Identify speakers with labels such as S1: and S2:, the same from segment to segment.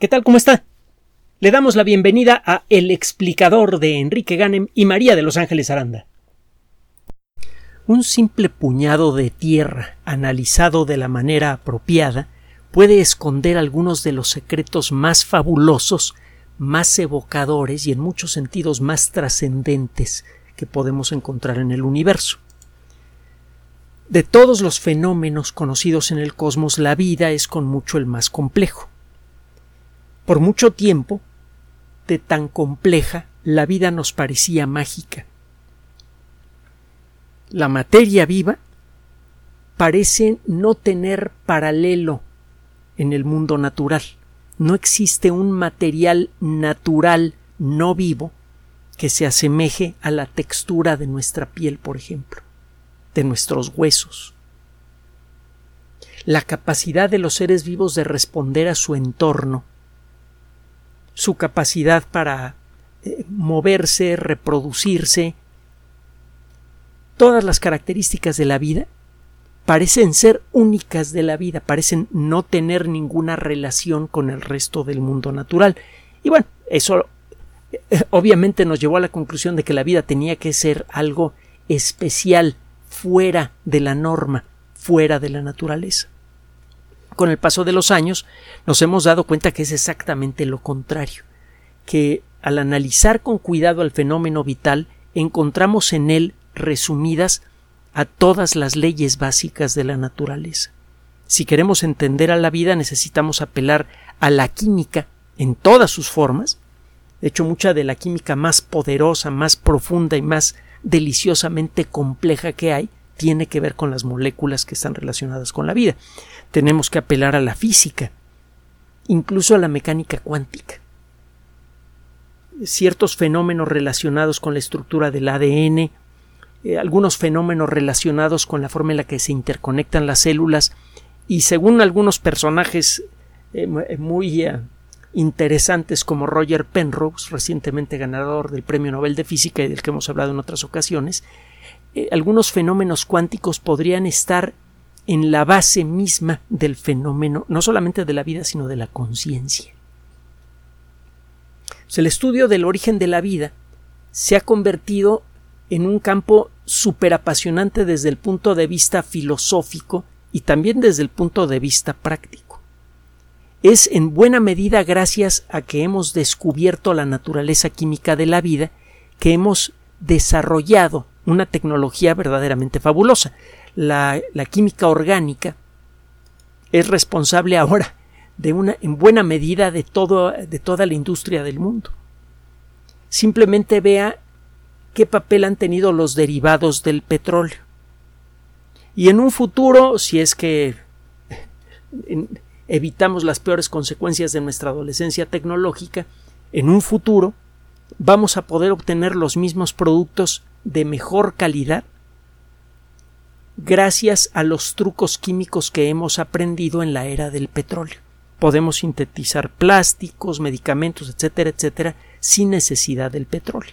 S1: ¿Qué tal? ¿Cómo está? Le damos la bienvenida a El explicador de Enrique Ganem y María de Los Ángeles Aranda. Un simple puñado de tierra analizado de la manera apropiada puede esconder algunos de los secretos más fabulosos, más evocadores y en muchos sentidos más trascendentes que podemos encontrar en el universo. De todos los fenómenos conocidos en el cosmos, la vida es con mucho el más complejo. Por mucho tiempo, de tan compleja, la vida nos parecía mágica. La materia viva parece no tener paralelo en el mundo natural. No existe un material natural no vivo que se asemeje a la textura de nuestra piel, por ejemplo, de nuestros huesos. La capacidad de los seres vivos de responder a su entorno su capacidad para eh, moverse, reproducirse, todas las características de la vida parecen ser únicas de la vida, parecen no tener ninguna relación con el resto del mundo natural. Y bueno, eso eh, obviamente nos llevó a la conclusión de que la vida tenía que ser algo especial, fuera de la norma, fuera de la naturaleza con el paso de los años nos hemos dado cuenta que es exactamente lo contrario, que al analizar con cuidado el fenómeno vital encontramos en él resumidas a todas las leyes básicas de la naturaleza. Si queremos entender a la vida necesitamos apelar a la química en todas sus formas. De hecho, mucha de la química más poderosa, más profunda y más deliciosamente compleja que hay tiene que ver con las moléculas que están relacionadas con la vida. Tenemos que apelar a la física, incluso a la mecánica cuántica. Ciertos fenómenos relacionados con la estructura del ADN, eh, algunos fenómenos relacionados con la forma en la que se interconectan las células y según algunos personajes eh, eh, muy interesantes como Roger Penrose, recientemente ganador del Premio Nobel de Física y del que hemos hablado en otras ocasiones, algunos fenómenos cuánticos podrían estar en la base misma del fenómeno, no solamente de la vida, sino de la conciencia. el estudio del origen de la vida se ha convertido en un campo superapasionante desde el punto de vista filosófico y también desde el punto de vista práctico. Es en buena medida gracias a que hemos descubierto la naturaleza química de la vida que hemos desarrollado una tecnología verdaderamente fabulosa. La, química orgánica es responsable ahora de una, en buena medida de, todo, de toda la industria del mundo. Simplemente vea qué papel han tenido los derivados del petróleo. Y en un futuro, si es que evitamos las peores consecuencias de nuestra adolescencia tecnológica, en un futuro vamos a poder obtener los mismos productos de mejor calidad gracias a los trucos químicos que hemos aprendido en la era del petróleo. Podemos sintetizar plásticos, medicamentos, etcétera, etcétera, sin necesidad del petróleo.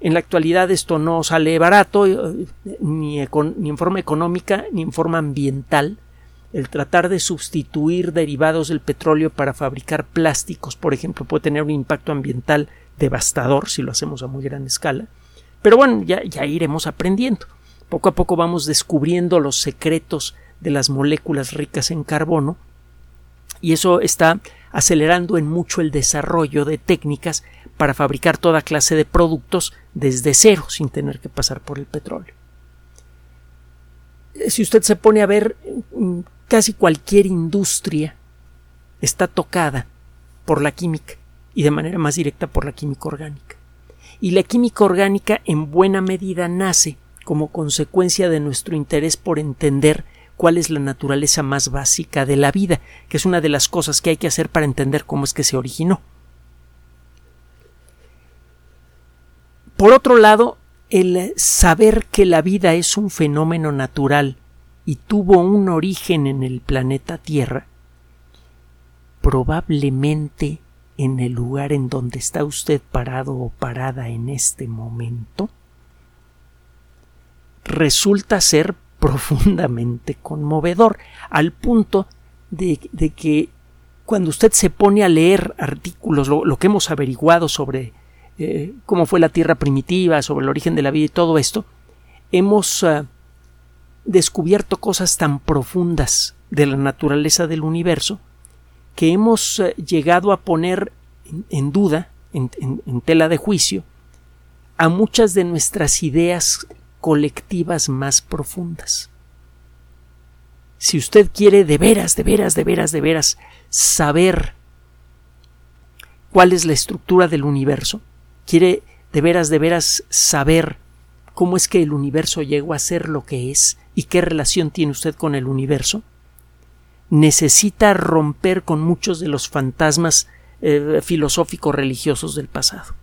S1: En la actualidad esto no sale barato eh, ni, en forma económica ni en forma ambiental. El tratar de sustituir derivados del petróleo para fabricar plásticos, por ejemplo, puede tener un impacto ambiental devastador si lo hacemos a muy gran escala. Pero bueno, ya, ya iremos aprendiendo. Poco a poco vamos descubriendo los secretos de las moléculas ricas en carbono y eso está acelerando en mucho el desarrollo de técnicas para fabricar toda clase de productos desde cero sin tener que pasar por el petróleo. Si usted se pone a ver, casi cualquier industria está tocada por la química y de manera más directa por la química orgánica. Y la química orgánica en buena medida nace como consecuencia de nuestro interés por entender cuál es la naturaleza más básica de la vida, que es una de las cosas que hay que hacer para entender cómo es que se originó. Por otro lado, el saber que la vida es un fenómeno natural y tuvo un origen en el planeta Tierra, probablemente en el lugar en donde está usted parado o parada en este momento, resulta ser profundamente conmovedor, al punto de, que cuando usted se pone a leer artículos, lo, que hemos averiguado sobre eh, cómo fue la Tierra primitiva, sobre el origen de la vida y todo esto, hemos ah, descubierto cosas tan profundas de la naturaleza del universo que hemos ah, llegado a poner en, duda, en tela de juicio, a muchas de nuestras ideas colectivas más profundas. Si usted quiere de veras, de veras, de veras, de veras saber cuál es la estructura del universo, quiere de veras, de veras saber cómo es que el universo llegó a ser lo que es y qué relación tiene usted con el universo, necesita romper con muchos de los fantasmas eh, filosóficos religiosos del pasado.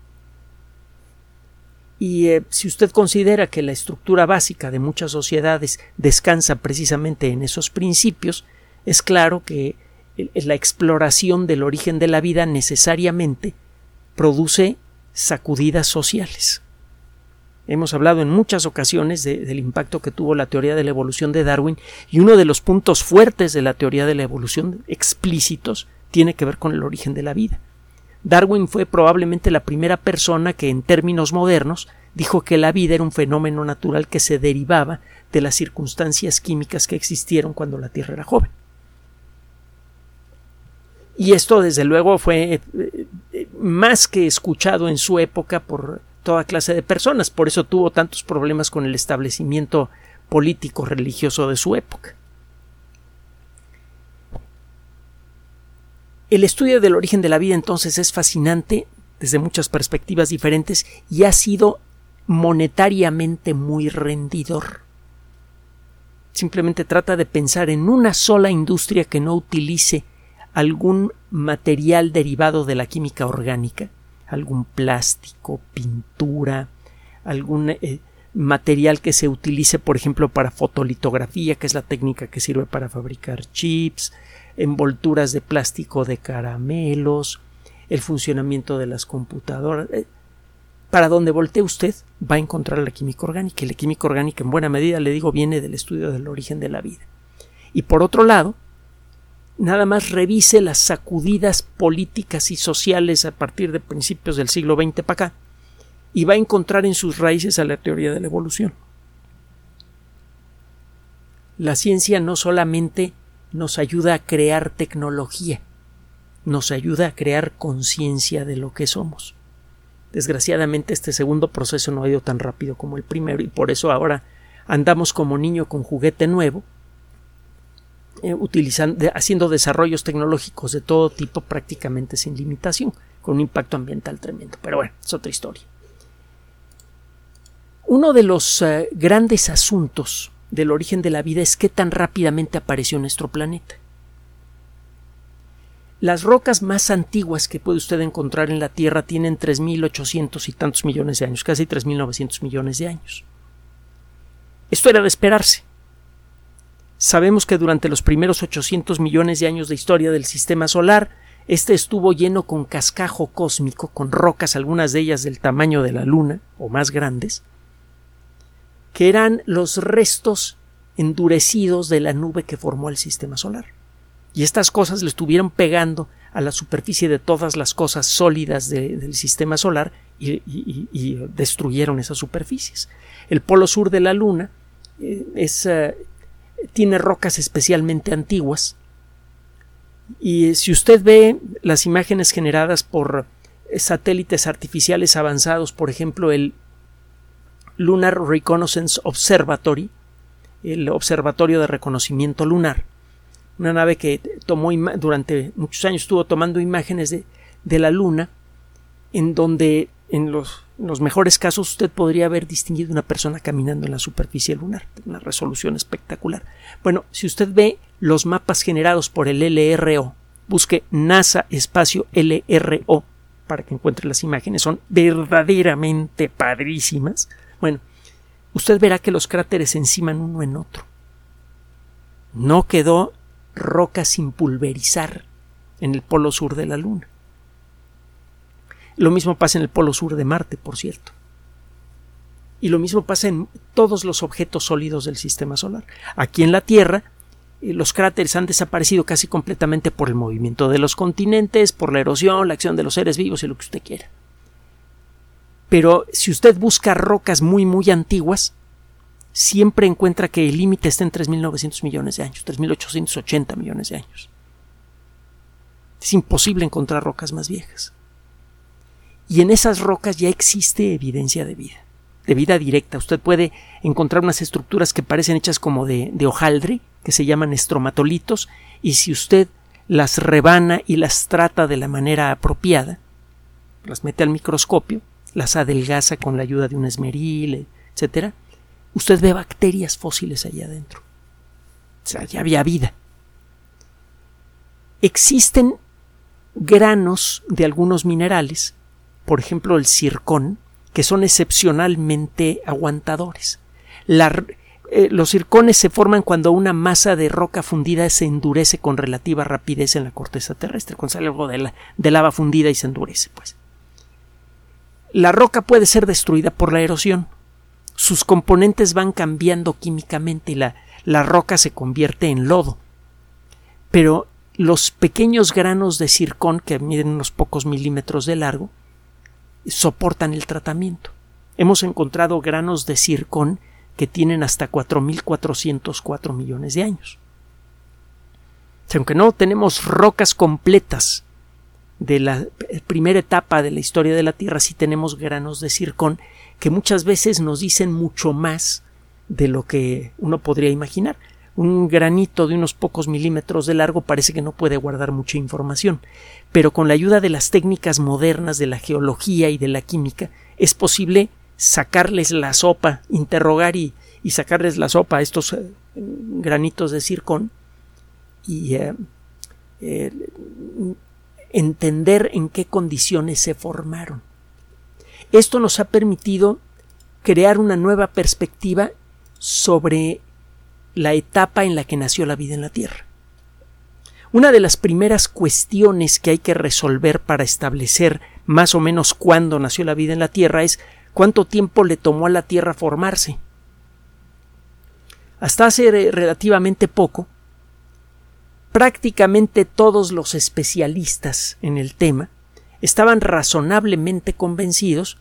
S1: Y eh, si usted considera que la estructura básica de muchas sociedades descansa precisamente en esos principios, es claro que la exploración del origen de la vida necesariamente produce sacudidas sociales. Hemos hablado en muchas ocasiones del impacto que tuvo la teoría de la evolución de Darwin y uno de los puntos fuertes de la teoría de la evolución explícitos tiene que ver con el origen de la vida. Darwin fue probablemente la primera persona que en términos modernos dijo que la vida era un fenómeno natural que se derivaba de las circunstancias químicas que existieron cuando la Tierra era joven. Y esto, desde luego, fue eh, eh, más que escuchado en su época por toda clase de personas, por eso tuvo tantos problemas con el establecimiento político religioso de su época. El estudio del origen de la vida entonces es fascinante desde muchas perspectivas diferentes y ha sido monetariamente muy rendidor. Simplemente trata de pensar en una sola industria que no utilice algún material derivado de la química orgánica, algún plástico, pintura, algún eh, material que se utilice, por ejemplo, para fotolitografía, que es la técnica que sirve para fabricar chips, envolturas de plástico de caramelos, el funcionamiento de las computadoras. Eh, para donde voltee usted va a encontrar la química orgánica y la química orgánica en buena medida, le digo, viene del estudio del origen de la vida. Y por otro lado, nada más revise las sacudidas políticas y sociales a partir de principios del siglo XX para acá y va a encontrar en sus raíces a la teoría de la evolución. La ciencia no solamente nos ayuda a crear tecnología, nos ayuda a crear conciencia de lo que somos. Desgraciadamente este segundo proceso no ha ido tan rápido como el primero y por eso ahora andamos como niño con juguete nuevo, eh, haciendo desarrollos tecnológicos de todo tipo prácticamente sin limitación, con un impacto ambiental tremendo. Pero bueno, es otra historia. Uno de los eh, grandes asuntos del origen de la vida es qué tan rápidamente apareció nuestro planeta. Las rocas más antiguas que puede usted encontrar en la Tierra tienen 3.800 y tantos millones de años, casi 3.900 millones de años. Esto era de esperarse. Sabemos que durante los primeros 800 millones de años de historia del sistema solar, este estuvo lleno con cascajo cósmico, con rocas, algunas de ellas del tamaño de la Luna o más grandes, que eran los restos endurecidos de la nube que formó el sistema solar. Y estas cosas le estuvieron pegando a la superficie de todas las cosas sólidas del sistema solar y, destruyeron esas superficies. El polo sur de la Luna eh, eh, tiene rocas especialmente antiguas y si usted ve las imágenes generadas por satélites artificiales avanzados, por ejemplo el Lunar Reconnaissance Observatory, el Observatorio de Reconocimiento Lunar, una nave que tomó durante muchos años estuvo tomando imágenes de, de la Luna, en donde en los, los, mejores casos usted podría haber distinguido una persona caminando en la superficie lunar, una resolución espectacular. Bueno, si usted ve los mapas generados por el LRO, busque NASA espacio LRO para que encuentre las imágenes, son verdaderamente padrísimas. Bueno, usted verá que los cráteres enciman uno en otro. No quedó roca sin pulverizar en el polo sur de la Luna. Lo mismo pasa en el polo sur de Marte, por cierto. Y lo mismo pasa en todos los objetos sólidos del sistema solar. Aquí en la Tierra, los cráteres han desaparecido casi completamente por el movimiento de los continentes, por la erosión, la acción de los seres vivos y lo que usted quiera. Pero si usted busca rocas muy, muy antiguas, siempre encuentra que el límite está en 3.900 millones de años, 3.880 millones de años. Es imposible encontrar rocas más viejas. Y en esas rocas ya existe evidencia de vida, de vida directa. Usted puede encontrar unas estructuras que parecen hechas como de, de hojaldre, que se llaman estromatolitos, y si usted las rebana y las trata de la manera apropiada, las mete al microscopio, las adelgaza con la ayuda de un esmeril, etc., usted ve bacterias fósiles allá adentro. O sea, ya había vida. Existen granos de algunos minerales, por ejemplo el circón, que son excepcionalmente aguantadores. Eh, los circones se forman cuando una masa de roca fundida se endurece con relativa rapidez en la corteza terrestre, cuando sale algo de lava fundida y se endurece, pues. La roca puede ser destruida por la erosión. Sus componentes van cambiando químicamente y la, la roca se convierte en lodo. Pero los pequeños granos de circón, que miden unos pocos milímetros de largo, soportan el tratamiento. Hemos encontrado granos de circón que tienen hasta 4.404 millones de años. aunque no tenemos rocas completas de la primera etapa de la historia de la Tierra, sí tenemos granos de circón que muchas veces nos dicen mucho más de lo que uno podría imaginar. Un granito de unos pocos milímetros de largo parece que no puede guardar mucha información, pero con la ayuda de las técnicas modernas de la geología y de la química es posible sacarles la sopa, interrogar y, sacarles la sopa a estos eh, granitos de circón y eh, eh, entender en qué condiciones se formaron. Esto nos ha permitido crear una nueva perspectiva sobre la etapa en la que nació la vida en la Tierra. Una de las primeras cuestiones que hay que resolver para establecer más o menos cuándo nació la vida en la Tierra es cuánto tiempo le tomó a la Tierra formarse. Hasta hace relativamente poco, prácticamente todos los especialistas en el tema estaban razonablemente convencidos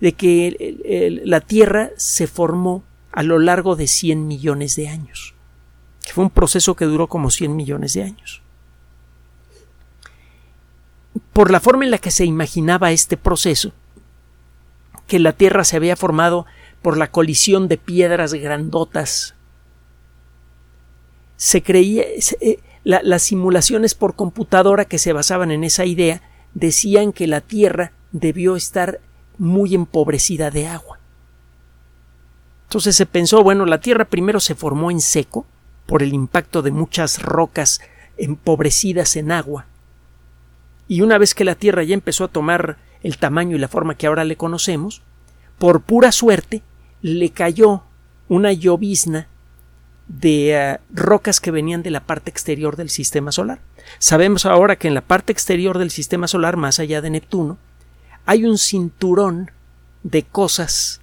S1: de que la Tierra se formó a lo largo de 100 millones de años, fue un proceso que duró como 100 millones de años. Por la forma en la que se imaginaba este proceso, que la Tierra se había formado por la colisión de piedras grandotas. Se creía las simulaciones por computadora que se basaban en esa idea decían que la Tierra debió estar muy empobrecida de agua. Entonces se pensó, bueno, la Tierra primero se formó en seco por el impacto de muchas rocas empobrecidas en agua. Y una vez que la Tierra ya empezó a tomar el tamaño y la forma que ahora le conocemos, por pura suerte le cayó una llovizna de eh, rocas que venían de la parte exterior del sistema solar. Sabemos ahora que en la parte exterior del sistema solar, más allá de Neptuno, hay un cinturón de cosas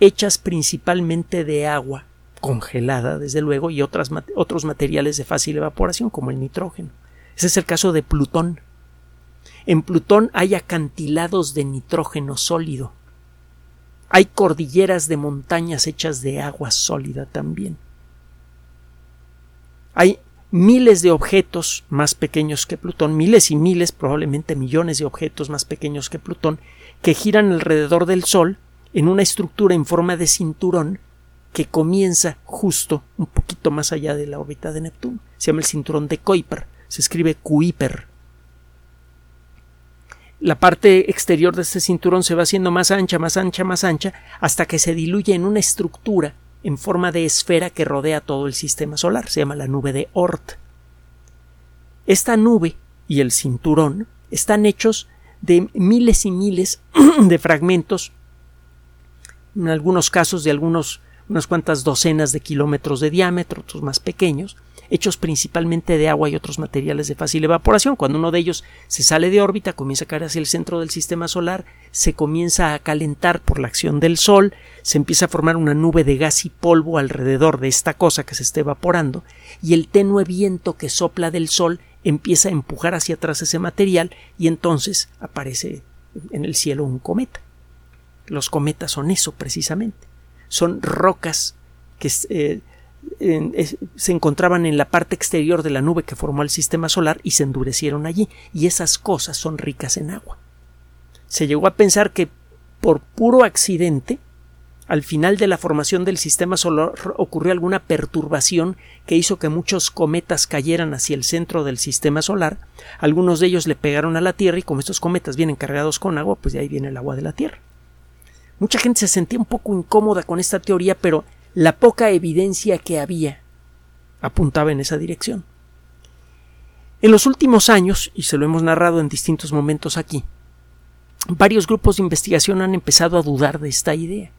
S1: hechas principalmente de agua congelada, desde luego, y otros materiales de fácil evaporación, como el nitrógeno. Ese es el caso de Plutón. En Plutón hay acantilados de nitrógeno sólido. Hay cordilleras de montañas hechas de agua sólida también. Hay miles de objetos más pequeños que Plutón, miles y miles, probablemente millones de objetos más pequeños que Plutón, que giran alrededor del Sol en una estructura en forma de cinturón que comienza justo un poquito más allá de la órbita de Neptuno. Se llama el cinturón de Kuiper, se escribe Kuiper la parte exterior de este cinturón se va haciendo más ancha, más ancha, más ancha, hasta que se diluye en una estructura en forma de esfera que rodea todo el sistema solar. Se llama la nube de Oort. Esta nube y el cinturón están hechos de miles y miles de fragmentos, en algunos casos de algunos, unas cuantas docenas de kilómetros de diámetro, otros más pequeños, hechos principalmente de agua y otros materiales de fácil evaporación. Cuando uno de ellos se sale de órbita, comienza a caer hacia el centro del sistema solar, se comienza a calentar por la acción del Sol, se empieza a formar una nube de gas y polvo alrededor de esta cosa que se está evaporando, y el tenue viento que sopla del Sol empieza a empujar hacia atrás ese material y entonces aparece en el cielo un cometa. Los cometas son eso precisamente. Son rocas que eh, se encontraban en la parte exterior de la nube que formó el sistema solar y se endurecieron allí, y esas cosas son ricas en agua. Se llegó a pensar que por puro accidente, al final de la formación del sistema solar ocurrió alguna perturbación que hizo que muchos cometas cayeran hacia el centro del sistema solar, algunos de ellos le pegaron a la Tierra y como estos cometas vienen cargados con agua, pues de ahí viene el agua de la Tierra. Mucha gente se sentía un poco incómoda con esta teoría, pero la poca evidencia que había apuntaba en esa dirección. En los últimos años, y se lo hemos narrado en distintos momentos aquí, varios grupos de investigación han empezado a dudar de esta idea.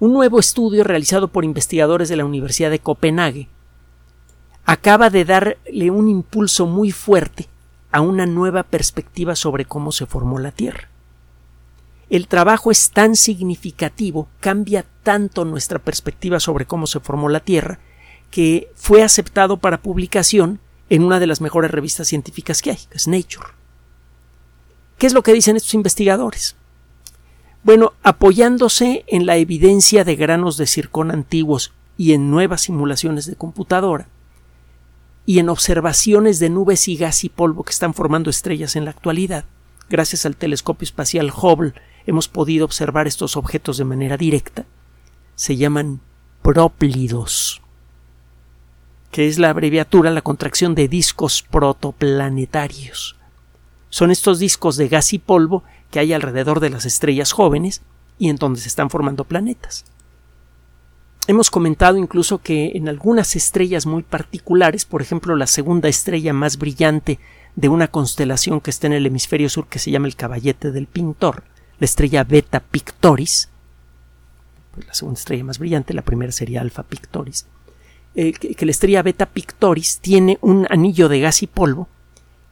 S1: Un nuevo estudio realizado por investigadores de la Universidad de Copenhague acaba de darle un impulso muy fuerte a una nueva perspectiva sobre cómo se formó la Tierra el trabajo es tan significativo, cambia tanto nuestra perspectiva sobre cómo se formó la Tierra, que fue aceptado para publicación en una de las mejores revistas científicas que hay, que es Nature. ¿Qué es lo que dicen estos investigadores? Bueno, apoyándose en la evidencia de granos de circón antiguos y en nuevas simulaciones de computadora, y en observaciones de nubes y gas y polvo que están formando estrellas en la actualidad, gracias al telescopio espacial Hubble hemos podido observar estos objetos de manera directa, se llaman próplidos, que es la abreviatura, la contracción de discos protoplanetarios. Son estos discos de gas y polvo que hay alrededor de las estrellas jóvenes y en donde se están formando planetas. Hemos comentado incluso que en algunas estrellas muy particulares, por ejemplo la segunda estrella más brillante de una constelación que está en el hemisferio sur que se llama el Caballete del Pintor, la estrella Beta Pictoris, pues la segunda estrella más brillante, la primera sería Alpha Pictoris, que, la estrella Beta Pictoris tiene un anillo de gas y polvo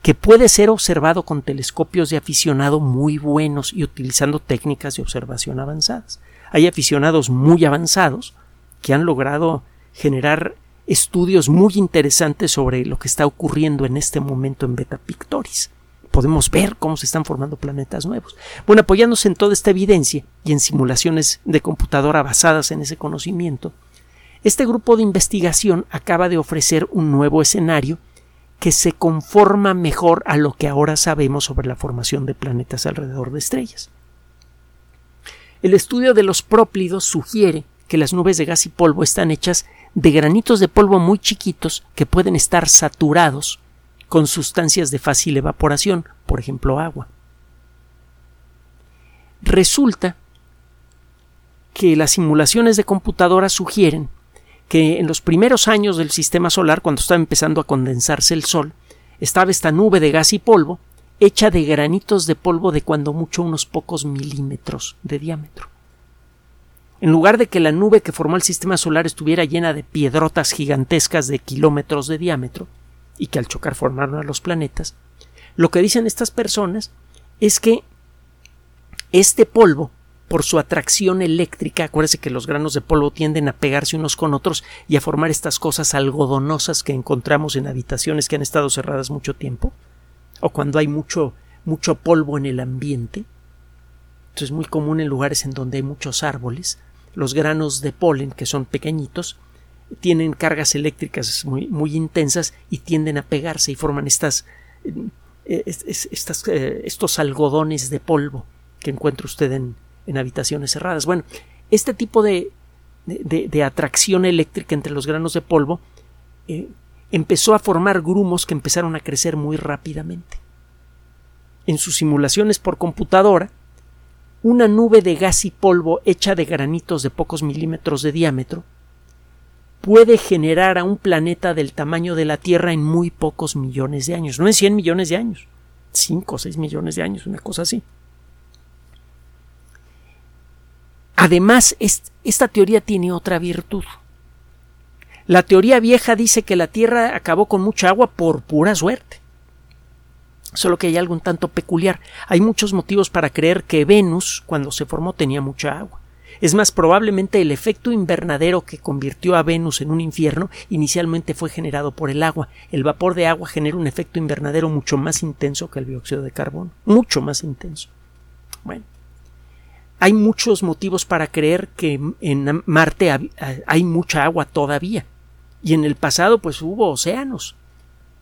S1: que puede ser observado con telescopios de aficionado muy buenos y utilizando técnicas de observación avanzadas. Hay aficionados muy avanzados que han logrado generar estudios muy interesantes sobre lo que está ocurriendo en este momento en Beta Pictoris podemos ver cómo se están formando planetas nuevos. Bueno, apoyándose en toda esta evidencia y en simulaciones de computadora basadas en ese conocimiento, este grupo de investigación acaba de ofrecer un nuevo escenario que se conforma mejor a lo que ahora sabemos sobre la formación de planetas alrededor de estrellas. El estudio de los próplidos sugiere que las nubes de gas y polvo están hechas de granitos de polvo muy chiquitos que pueden estar saturados con sustancias de fácil evaporación, por ejemplo agua. Resulta que las simulaciones de computadora sugieren que en los primeros años del sistema solar, cuando estaba empezando a condensarse el Sol, estaba esta nube de gas y polvo hecha de granitos de polvo de cuando mucho unos pocos milímetros de diámetro. En lugar de que la nube que formó el sistema solar estuviera llena de piedrotas gigantescas de kilómetros de diámetro, y que al chocar formaron a los planetas, lo que dicen estas personas es que este polvo, por su atracción eléctrica, acuérdense que los granos de polvo tienden a pegarse unos con otros y a formar estas cosas algodonosas que encontramos en habitaciones que han estado cerradas mucho tiempo, o cuando hay mucho, mucho polvo en el ambiente. Esto es muy común en lugares en donde hay muchos árboles. Los granos de polen, que son pequeñitos, tienen cargas eléctricas muy, muy intensas y tienden a pegarse y forman estas, eh, estas eh, estos algodones de polvo que encuentra usted en, en habitaciones cerradas. Bueno, este tipo de, de, atracción eléctrica entre los granos de polvo eh, empezó a formar grumos que empezaron a crecer muy rápidamente. En sus simulaciones por computadora, una nube de gas y polvo hecha de granitos de pocos milímetros de diámetro puede generar a un planeta del tamaño de la Tierra en muy pocos millones de años, no en 100 millones de años, 5 o 6 millones de años, una cosa así. Además, esta teoría tiene otra virtud. La teoría vieja dice que la Tierra acabó con mucha agua por pura suerte. Solo que hay algo un tanto peculiar. Hay muchos motivos para creer que Venus, cuando se formó, tenía mucha agua. Es más, probablemente el efecto invernadero que convirtió a Venus en un infierno inicialmente fue generado por el agua. El vapor de agua genera un efecto invernadero mucho más intenso que el dióxido de carbono. Mucho más intenso. Bueno. Hay muchos motivos para creer que en Marte hay mucha agua todavía. Y en el pasado, pues hubo océanos.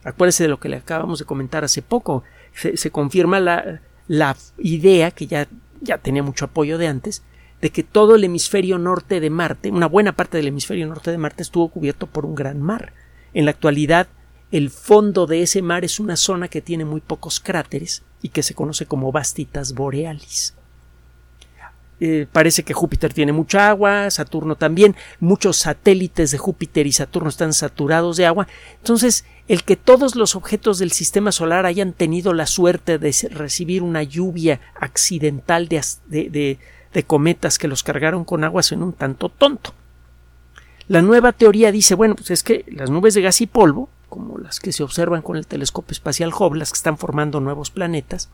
S1: Acuérdese de lo que le acabamos de comentar hace poco. Se, confirma la, la, idea, que ya, ya tenía mucho apoyo de antes, de que todo el hemisferio norte de Marte, una buena parte del hemisferio norte de Marte estuvo cubierto por un gran mar. En la actualidad, el fondo de ese mar es una zona que tiene muy pocos cráteres y que se conoce como Bastitas borealis. Eh, parece que Júpiter tiene mucha agua, Saturno también, muchos satélites de Júpiter y Saturno están saturados de agua. Entonces, el que todos los objetos del sistema solar hayan tenido la suerte de recibir una lluvia accidental de, de cometas que los cargaron con agua suena un tanto tonto. La nueva teoría dice, bueno, pues es que las nubes de gas y polvo, como las que se observan con el telescopio espacial Hubble, las que están formando nuevos planetas,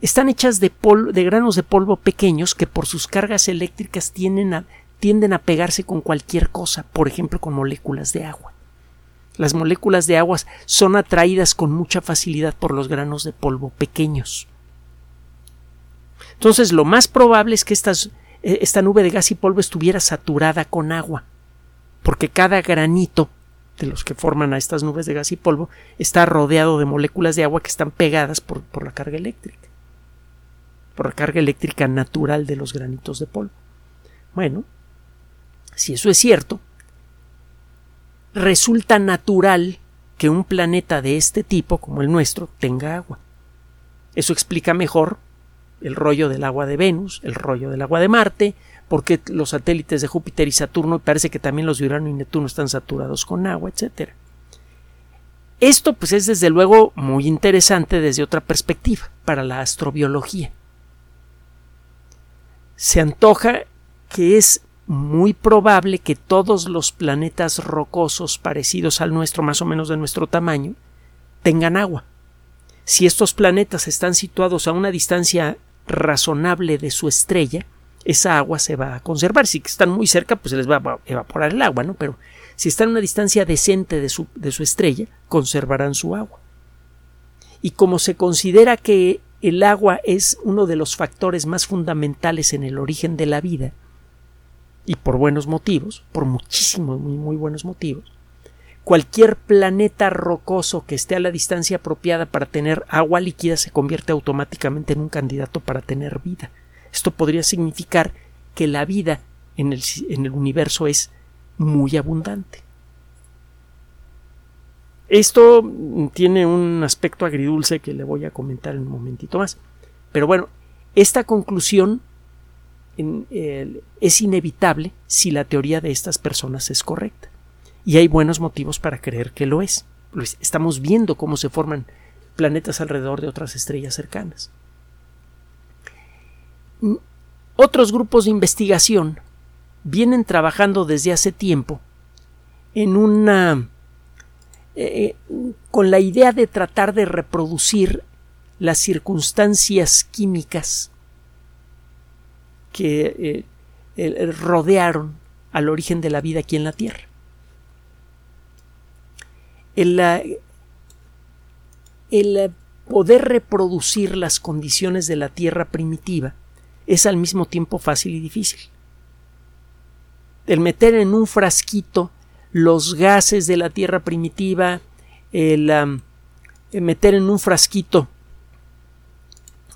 S1: están hechas de, de granos de polvo pequeños que por sus cargas eléctricas tienden a, tienden a pegarse con cualquier cosa, por ejemplo con moléculas de agua. Las moléculas de agua son atraídas con mucha facilidad por los granos de polvo pequeños. Entonces, lo más probable es que eh, esta nube de gas y polvo estuviera saturada con agua, porque cada granito de los que forman a estas nubes de gas y polvo está rodeado de moléculas de agua que están pegadas por la carga eléctrica por la carga eléctrica natural de los granitos de polvo. Bueno, si eso es cierto, resulta natural que un planeta de este tipo, como el nuestro, tenga agua. Eso explica mejor el rollo del agua de Venus, el rollo del agua de Marte, porque los satélites de Júpiter y Saturno, parece que también los de Urano y Neptuno están saturados con agua, etc. Esto pues es desde luego muy interesante desde otra perspectiva para la astrobiología se antoja que es muy probable que todos los planetas rocosos parecidos al nuestro, más o menos de nuestro tamaño, tengan agua. Si estos planetas están situados a una distancia razonable de su estrella, esa agua se va a conservar. Si están muy cerca, pues se les va a evaporar el agua, ¿no? Pero si están a una distancia decente de su, de su estrella, conservarán su agua. Y como se considera que el agua es uno de los factores más fundamentales en el origen de la vida, y por buenos motivos, por muchísimos, muy, muy buenos motivos, cualquier planeta rocoso que esté a la distancia apropiada para tener agua líquida se convierte automáticamente en un candidato para tener vida. Esto podría significar que la vida en el, en el universo es muy abundante. Esto tiene un aspecto agridulce que le voy a comentar en un momentito más. Pero bueno, esta conclusión es inevitable si la teoría de estas personas es correcta. Y hay buenos motivos para creer que lo es. Estamos viendo cómo se forman planetas alrededor de otras estrellas cercanas. Otros grupos de investigación vienen trabajando desde hace tiempo en una eh, con la idea de tratar de reproducir las circunstancias químicas que eh, rodearon al origen de la vida aquí en la Tierra. El, poder reproducir las condiciones de la Tierra primitiva es al mismo tiempo fácil y difícil. El meter en un frasquito los gases de la tierra primitiva, el, meter en un frasquito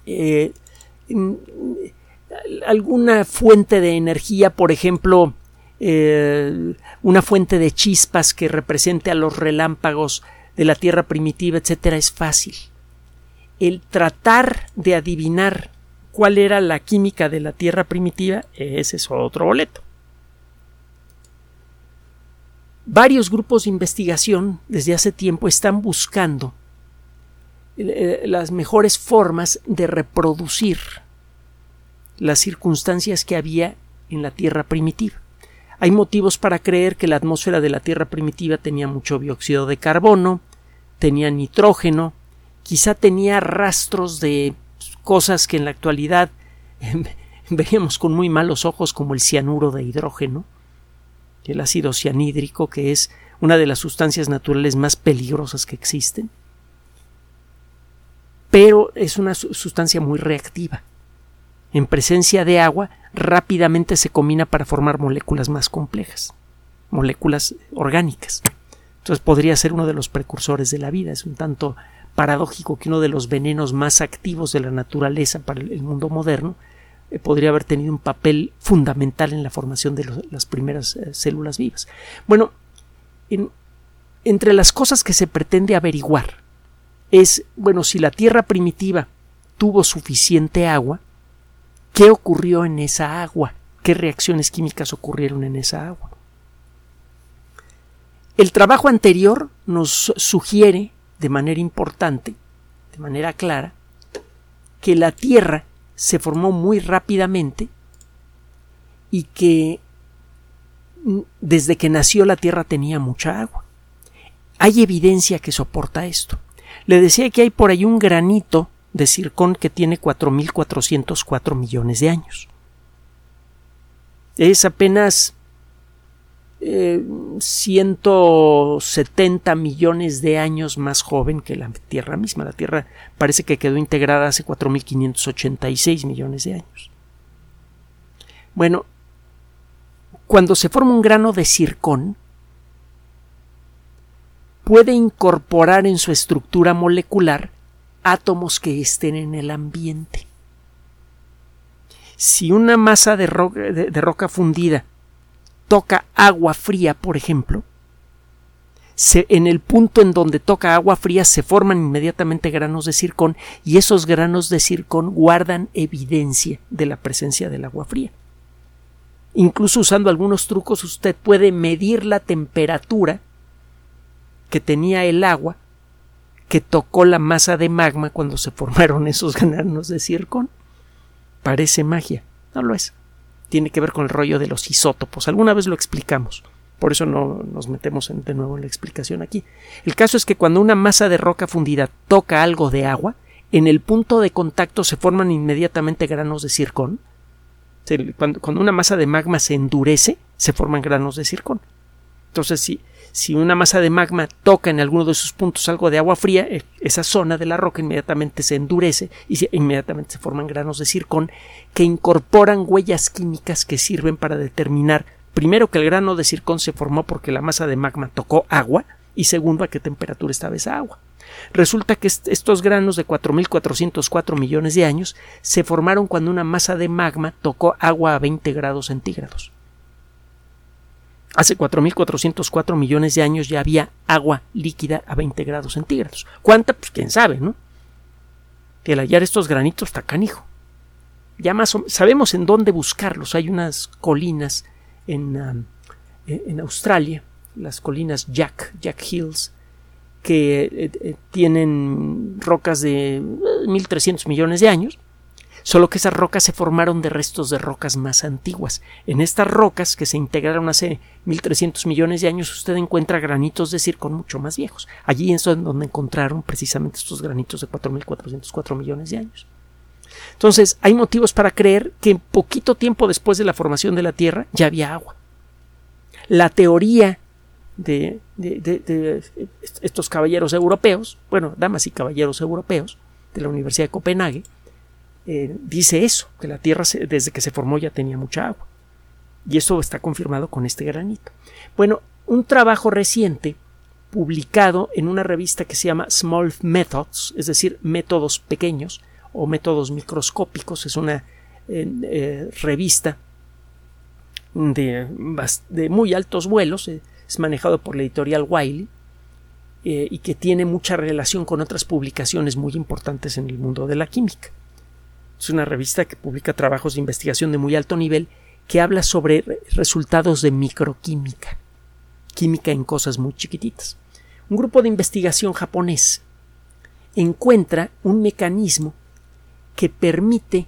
S1: eh, alguna fuente de energía, por ejemplo, eh, una fuente de chispas que represente a los relámpagos de la tierra primitiva, etcétera, es fácil. El tratar de adivinar cuál era la química de la tierra primitiva, ese es otro boleto. Varios grupos de investigación desde hace tiempo están buscando eh, las mejores formas de reproducir las circunstancias que había en la Tierra primitiva. Hay motivos para creer que la atmósfera de la Tierra primitiva tenía mucho dióxido de carbono, tenía nitrógeno, quizá tenía rastros de cosas que en la actualidad veríamos con muy malos ojos como el cianuro de hidrógeno, el ácido cianhídrico, que es una de las sustancias naturales más peligrosas que existen. Pero es una sustancia muy reactiva. En presencia de agua rápidamente se combina para formar moléculas más complejas, moléculas orgánicas. Entonces podría ser uno de los precursores de la vida. Es un tanto paradójico que uno de los venenos más activos de la naturaleza para el mundo moderno eh, podría haber tenido un papel fundamental en la formación de las primeras eh, células vivas. Bueno, entre las cosas que se pretende averiguar es, bueno, si la Tierra primitiva tuvo suficiente agua, ¿qué ocurrió en esa agua? ¿Qué reacciones químicas ocurrieron en esa agua? El trabajo anterior nos sugiere de manera importante, de manera clara, que la Tierra se formó muy rápidamente y que desde que nació la Tierra tenía mucha agua. Hay evidencia que soporta esto. Le decía que hay por ahí un granito de circón que tiene 4.404 millones de años. Es apenas 170 eh, millones de años más joven que la Tierra misma. La Tierra parece que quedó integrada hace 4.586 millones de años. Bueno, cuando se forma un grano de circón, puede incorporar en su estructura molecular átomos que estén en el ambiente. Si una masa de roca fundida toca agua fría, por ejemplo, en el punto en donde toca agua fría se forman inmediatamente granos de circón y esos granos de circón guardan evidencia de la presencia del agua fría. Incluso usando algunos trucos usted puede medir la temperatura que tenía el agua que tocó la masa de magma cuando se formaron esos granos de circón. Parece magia, no lo es tiene que ver con el rollo de los isótopos. Alguna vez lo explicamos. Por eso no nos metemos de nuevo en la explicación aquí. El caso es que cuando una masa de roca fundida toca algo de agua, en el punto de contacto se forman inmediatamente granos de circón. Cuando, una masa de magma se endurece, se forman granos de circón. Entonces, si, una masa de magma toca en alguno de sus puntos algo de agua fría, eh, esa zona de la roca inmediatamente se endurece y inmediatamente se forman granos de circón que incorporan huellas químicas que sirven para determinar primero que el grano de circón se formó porque la masa de magma tocó agua y segundo a qué temperatura estaba esa agua. Resulta que estos granos de 4.404 millones de años se formaron cuando una masa de magma tocó agua a 20 grados centígrados. Hace 4.404 millones de años ya había agua líquida a 20 grados centígrados. ¿Cuánta? Pues quién sabe, ¿no? Que al hallar estos granitos está canijo. Ya más o sabemos en dónde buscarlos. Hay unas colinas en, e-, en Australia, las colinas Jack, Jack Hills, que eh, eh, tienen rocas de 1.300 millones de años solo que esas rocas se formaron de restos de rocas más antiguas. En estas rocas, que se integraron hace 1300 millones de años, usted encuentra granitos de circon mucho más viejos. Allí es donde encontraron precisamente estos granitos de 4404 millones de años. Entonces, hay motivos para creer que poquito tiempo después de la formación de la Tierra ya había agua. La teoría de, estos caballeros europeos, bueno, damas y caballeros europeos de la Universidad de Copenhague, eh, dice eso, que la Tierra desde que se formó ya tenía mucha agua. Y eso está confirmado con este granito. Bueno, un trabajo reciente publicado en una revista que se llama Small Methods, es decir, métodos pequeños o métodos microscópicos, es una eh, eh, revista de, de, muy altos vuelos, es manejado por la editorial Wiley y que tiene mucha relación con otras publicaciones muy importantes en el mundo de la química. Es una revista que publica trabajos de investigación de muy alto nivel que habla sobre resultados de microquímica, química en cosas muy chiquititas. Un grupo de investigación japonés encuentra un mecanismo que permite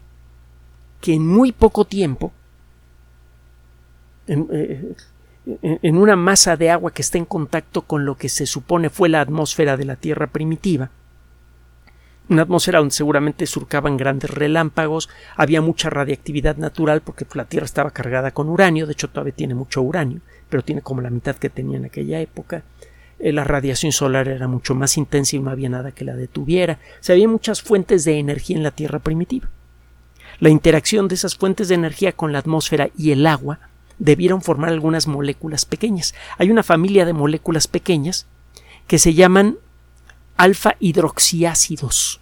S1: que en muy poco tiempo en, en una masa de agua que está en contacto con lo que se supone fue la atmósfera de la Tierra primitiva. Una atmósfera donde seguramente surcaban grandes relámpagos, había mucha radiactividad natural porque la Tierra estaba cargada con uranio, de hecho todavía tiene mucho uranio, pero tiene como la mitad que tenía en aquella época. Eh, la radiación solar era mucho más intensa y no había nada que la detuviera. O había muchas fuentes de energía en la Tierra primitiva. La interacción de esas fuentes de energía con la atmósfera y el agua debieron formar algunas moléculas pequeñas. Hay una familia de moléculas pequeñas que se llaman alfa hidroxiácidos.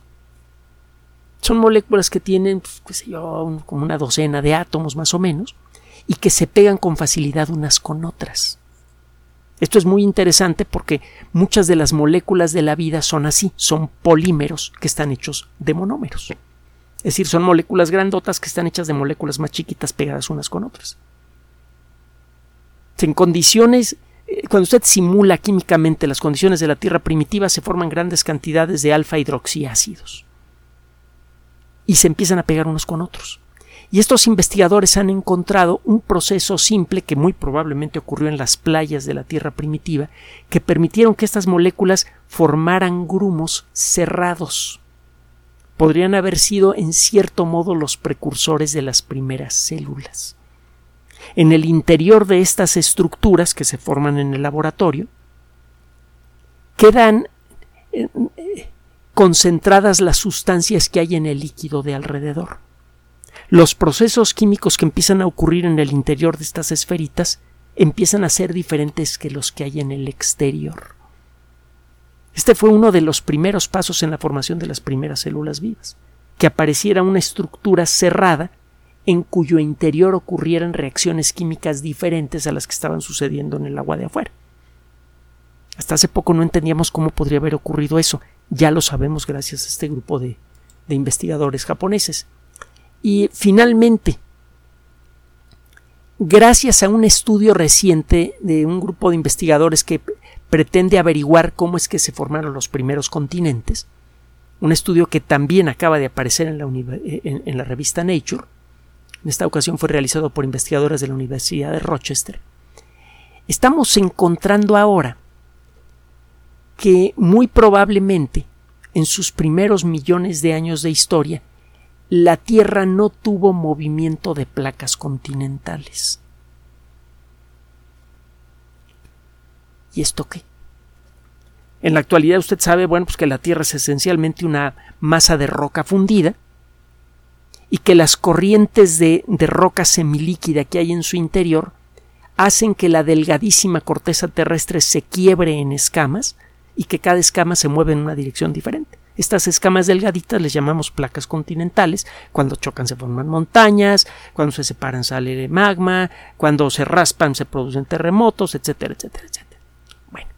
S1: Son moléculas que tienen, pues, yo, como una docena de átomos más o menos, y que se pegan con facilidad unas con otras. Esto es muy interesante porque muchas de las moléculas de la vida son así, son polímeros que están hechos de monómeros. Es decir, son moléculas grandotas que están hechas de moléculas más chiquitas pegadas unas con otras en condiciones cuando usted simula químicamente las condiciones de la Tierra primitiva, se forman grandes cantidades de alfa hidroxiácidos y se empiezan a pegar unos con otros. Y estos investigadores han encontrado un proceso simple que muy probablemente ocurrió en las playas de la Tierra primitiva, que permitieron que estas moléculas formaran grumos cerrados. Podrían haber sido en cierto modo los precursores de las primeras células en el interior de estas estructuras que se forman en el laboratorio quedan eh, concentradas las sustancias que hay en el líquido de alrededor. Los procesos químicos que empiezan a ocurrir en el interior de estas esferitas empiezan a ser diferentes que los que hay en el exterior. Este fue uno de los primeros pasos en la formación de las primeras células vivas, que apareciera una estructura cerrada en cuyo interior ocurrieran reacciones químicas diferentes a las que estaban sucediendo en el agua de afuera. Hasta hace poco no entendíamos cómo podría haber ocurrido eso. Ya lo sabemos gracias a este grupo de, investigadores japoneses. Y finalmente, gracias a un estudio reciente de un grupo de investigadores que pretende averiguar cómo es que se formaron los primeros continentes, un estudio que también acaba de aparecer en la, en la revista Nature, en esta ocasión fue realizado por investigadores de la Universidad de Rochester, estamos encontrando ahora que muy probablemente en sus primeros millones de años de historia la Tierra no tuvo movimiento de placas continentales. ¿Y esto qué? En la actualidad usted sabe, bueno, pues que la Tierra es esencialmente una masa de roca fundida y que las corrientes de, roca semilíquida que hay en su interior hacen que la delgadísima corteza terrestre se quiebre en escamas y que cada escama se mueve en una dirección diferente. Estas escamas delgaditas les llamamos placas continentales. Cuando chocan se forman montañas, cuando se separan sale magma, cuando se raspan se producen terremotos, etcétera, etcétera, etcétera. Bueno,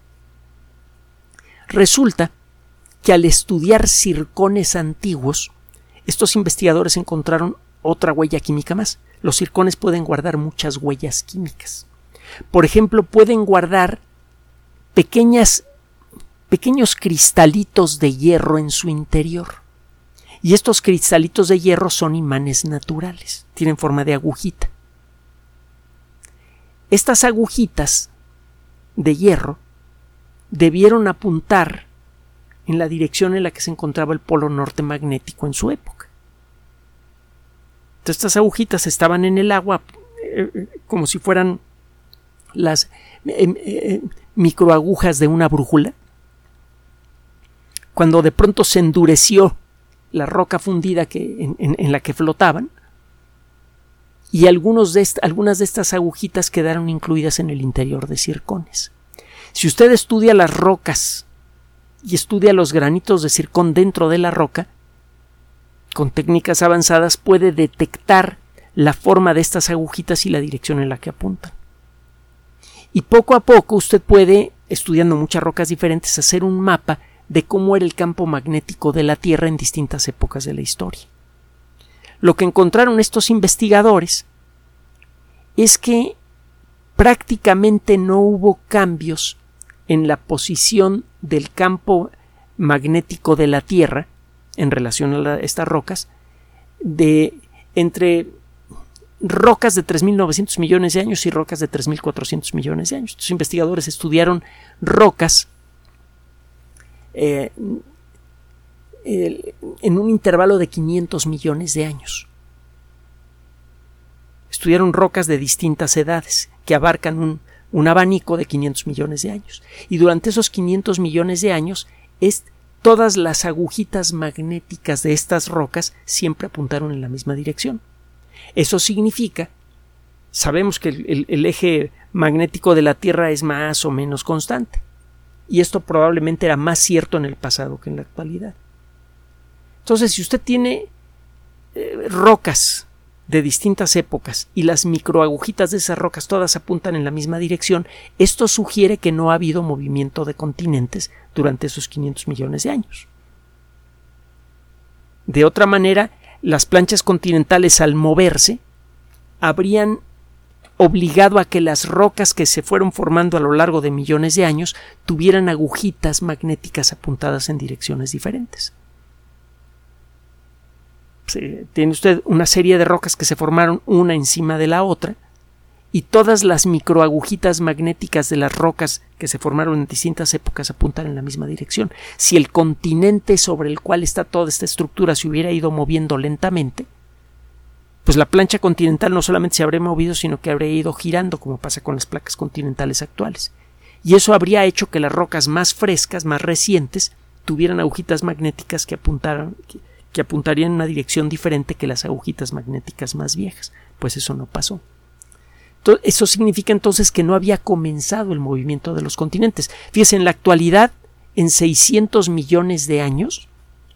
S1: resulta que al estudiar circones antiguos, estos investigadores encontraron otra huella química más. Los circones pueden guardar muchas huellas químicas. Por ejemplo, pueden guardar pequeños cristalitos de hierro en su interior. Y estos cristalitos de hierro son imanes naturales, tienen forma de agujita. Estas agujitas de hierro debieron apuntar en la dirección en la que se encontraba el polo norte magnético en su época. Estas agujitas estaban en el agua eh, eh, como si fueran las eh, microagujas de una brújula. Cuando de pronto se endureció la roca fundida que, en, la que flotaban, y algunas de estas agujitas quedaron incluidas en el interior de circones. Si usted estudia las rocas y estudia los granitos de circón dentro de la roca, con técnicas avanzadas puede detectar la forma de estas agujitas y la dirección en la que apuntan. Y poco a poco usted puede, estudiando muchas rocas diferentes, hacer un mapa de cómo era el campo magnético de la Tierra en distintas épocas de la historia. Lo que encontraron estos investigadores es que prácticamente no hubo cambios en la posición del campo magnético de la Tierra en relación a estas rocas de entre rocas de 3.900 millones de años y rocas de 3.400 millones de años. Estos investigadores estudiaron rocas eh, en un intervalo de 500 millones de años. Estudiaron rocas de distintas edades que abarcan un, un abanico de 500 millones de años. Y durante esos 500 millones de años, es, todas las agujitas magnéticas de estas rocas siempre apuntaron en la misma dirección. Eso significa, sabemos que el, eje magnético de la Tierra es más o menos constante, y esto probablemente era más cierto en el pasado que en la actualidad. Entonces, si usted tiene eh, rocas de distintas épocas y las microagujitas de esas rocas todas apuntan en la misma dirección, esto sugiere que no ha habido movimiento de continentes durante esos 500 millones de años. De otra manera, las planchas continentales al moverse habrían obligado a que las rocas que se fueron formando a lo largo de millones de años tuvieran agujitas magnéticas apuntadas en direcciones diferentes. Tiene usted una serie de rocas que se formaron una encima de la otra y todas las microagujitas magnéticas de las rocas que se formaron en distintas épocas apuntan en la misma dirección. Si el continente sobre el cual está toda esta estructura se hubiera ido moviendo lentamente, pues la plancha continental no solamente se habría movido, sino que habría ido girando, como pasa con las placas continentales actuales. Y eso habría hecho que las rocas más frescas, más recientes, tuvieran agujitas magnéticas que apuntaran, apuntarían en una dirección diferente que las agujitas magnéticas más viejas. Pues eso no pasó. Eso significa entonces que no había comenzado el movimiento de los continentes. Fíjese, en la actualidad, en 600 millones de años,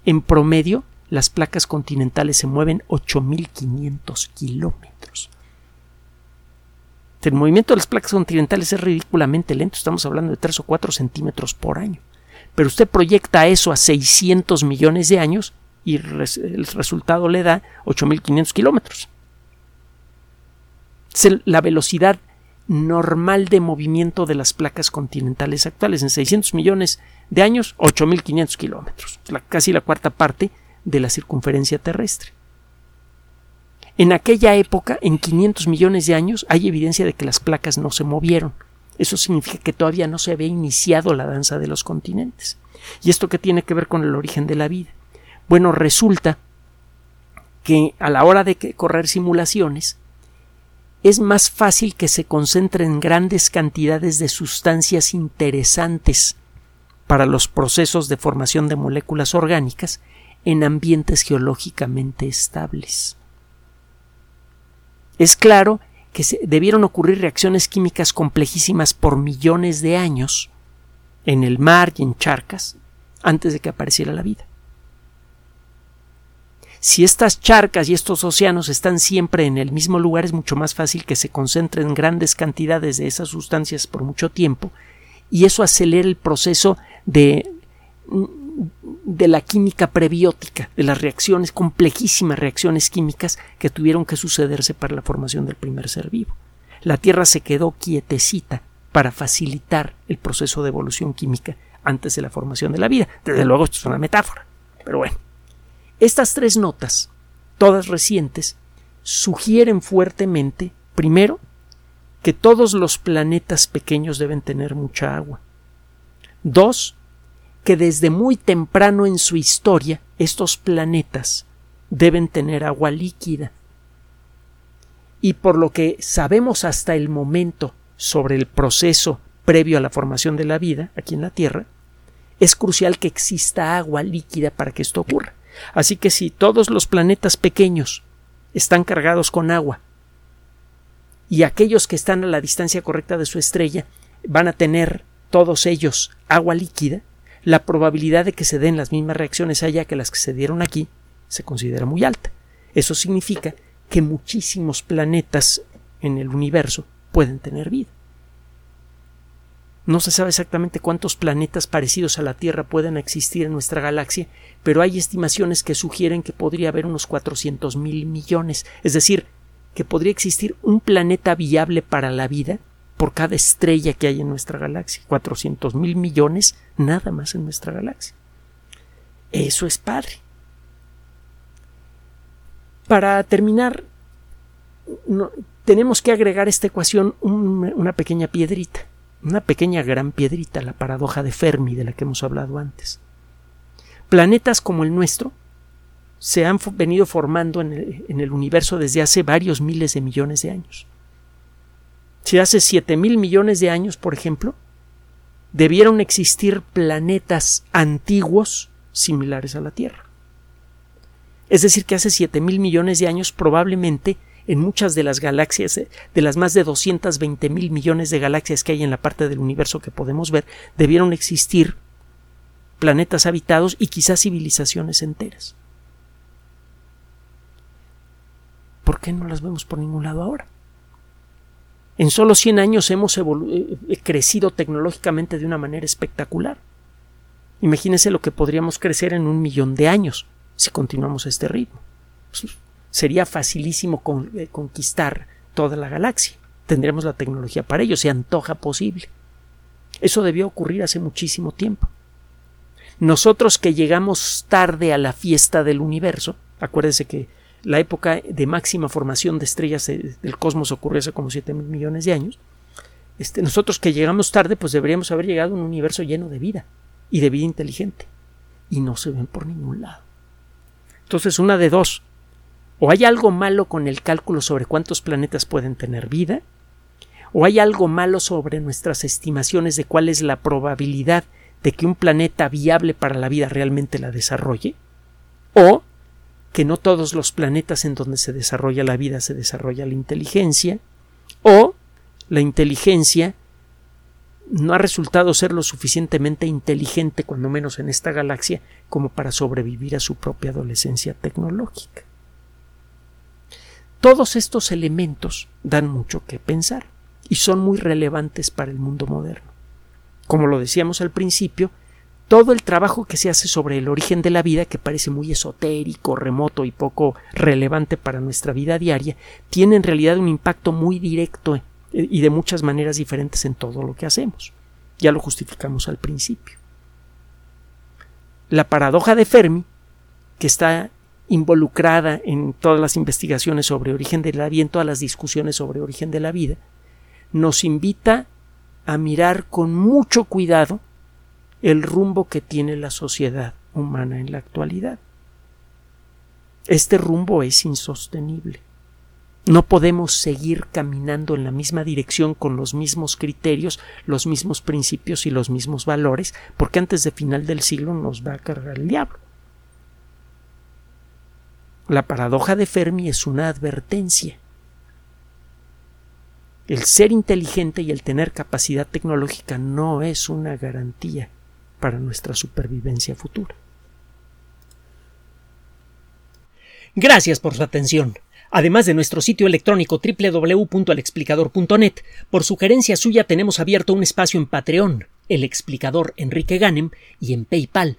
S1: en promedio, las placas continentales se mueven 8.500 kilómetros. El movimiento de las placas continentales es ridículamente lento, estamos hablando de 3 o 4 centímetros por año. Pero usted proyecta eso a 600 millones de años y el resultado le da 8.500 kilómetros la velocidad normal de movimiento de las placas continentales actuales. En 600 millones de años, 8.500 kilómetros, casi la cuarta parte de la circunferencia terrestre. En aquella época, en 500 millones de años, hay evidencia de que las placas no se movieron. Eso significa que todavía no se había iniciado la danza de los continentes. ¿Y esto qué tiene que ver con el origen de la vida? Bueno, resulta que a la hora de correr simulaciones, es más fácil que se concentren grandes cantidades de sustancias interesantes para los procesos de formación de moléculas orgánicas en ambientes geológicamente estables. Es claro que se debieron ocurrir reacciones químicas complejísimas por millones de años en el mar y en charcas antes de que apareciera la vida. Si estas charcas y estos océanos están siempre en el mismo lugar, es mucho más fácil que se concentren grandes cantidades de esas sustancias por mucho tiempo y eso acelera el proceso de de la química prebiótica, de las reacciones, complejísimas reacciones químicas que tuvieron que sucederse para la formación del primer ser vivo. La Tierra se quedó quietecita para facilitar el proceso de evolución química antes de la formación de la vida. Desde luego esto es una metáfora, pero bueno. Estas tres notas, todas recientes, sugieren fuertemente, primero, que todos los planetas pequeños deben tener mucha agua. Dos, que desde muy temprano en su historia estos planetas deben tener agua líquida. Y por lo que sabemos hasta el momento sobre el proceso previo a la formación de la vida aquí en la Tierra, es crucial que exista agua líquida para que esto ocurra. Así que si todos los planetas pequeños están cargados con agua y aquellos que están a la distancia correcta de su estrella van a tener todos ellos agua líquida, la probabilidad de que se den las mismas reacciones allá que las que se dieron aquí se considera muy alta. Eso significa que muchísimos planetas en el universo pueden tener vida. No se sabe exactamente cuántos planetas parecidos a la Tierra pueden existir en nuestra galaxia, pero hay estimaciones que sugieren que podría haber unos 400 mil millones, es decir, que podría existir un planeta viable para la vida por cada estrella que hay en nuestra galaxia. 400 mil millones nada más en nuestra galaxia. Eso es padre. Para terminar, tenemos que agregar a esta ecuación una pequeña piedrita, una pequeña gran piedrita, la paradoja de Fermi de la que hemos hablado antes. Planetas como el nuestro se han venido formando en el, universo desde hace varios miles de millones de años. Si hace siete mil millones de años, por ejemplo, debieron existir planetas antiguos similares a la Tierra. Es decir, que hace siete mil millones de años probablemente en muchas de las galaxias, eh, de las más de 220 mil millones de galaxias que hay en la parte del universo que podemos ver, debieron existir planetas habitados y quizás civilizaciones enteras. ¿Por qué no las vemos por ningún lado ahora? En solo 100 años hemos eh, eh, crecido tecnológicamente de una manera espectacular. Imagínense lo que podríamos crecer en un millón de años si continuamos este ritmo. Pues, sería facilísimo eh, conquistar toda la galaxia. Tendremos la tecnología para ello, se antoja posible. Eso debió ocurrir hace muchísimo tiempo. Nosotros que llegamos tarde a la fiesta del universo, acuérdense que la época de máxima formación de estrellas del cosmos ocurrió hace como 7 mil millones de años. Este, nosotros que llegamos tarde, pues deberíamos haber llegado a un universo lleno de vida y de vida inteligente. Y no se ven por ningún lado. Entonces, una de dos. O hay algo malo con el cálculo sobre cuántos planetas pueden tener vida, o hay algo malo sobre nuestras estimaciones de cuál es la probabilidad de que un planeta viable para la vida realmente la desarrolle, o que no todos los planetas en donde se desarrolla la vida se desarrolla la inteligencia, o la inteligencia no ha resultado ser lo suficientemente inteligente, cuando menos en esta galaxia, como para sobrevivir a su propia adolescencia tecnológica. Todos estos elementos dan mucho que pensar y son muy relevantes para el mundo moderno. Como lo decíamos al principio, todo el trabajo que se hace sobre el origen de la vida, que parece muy esotérico, remoto y poco relevante para nuestra vida diaria, tiene en realidad un impacto muy directo y de muchas maneras diferentes en todo lo que hacemos. Ya lo justificamos al principio. La paradoja de Fermi, que está involucrada en todas las investigaciones sobre origen de la vida, en todas las discusiones sobre origen de la vida, nos invita a mirar con mucho cuidado el rumbo que tiene la sociedad humana en la actualidad. Este rumbo es insostenible. No podemos seguir caminando en la misma dirección con los mismos criterios, los mismos principios y los mismos valores, porque antes de final del siglo nos va a cargar el diablo. La paradoja de Fermi es una advertencia. El ser inteligente y el tener capacidad tecnológica no es una garantía para nuestra supervivencia futura. Gracias por su atención. Además de nuestro sitio electrónico www.alexplicador.net, por sugerencia suya tenemos abierto un espacio en Patreon, el explicador Enrique Ganem, y en PayPal,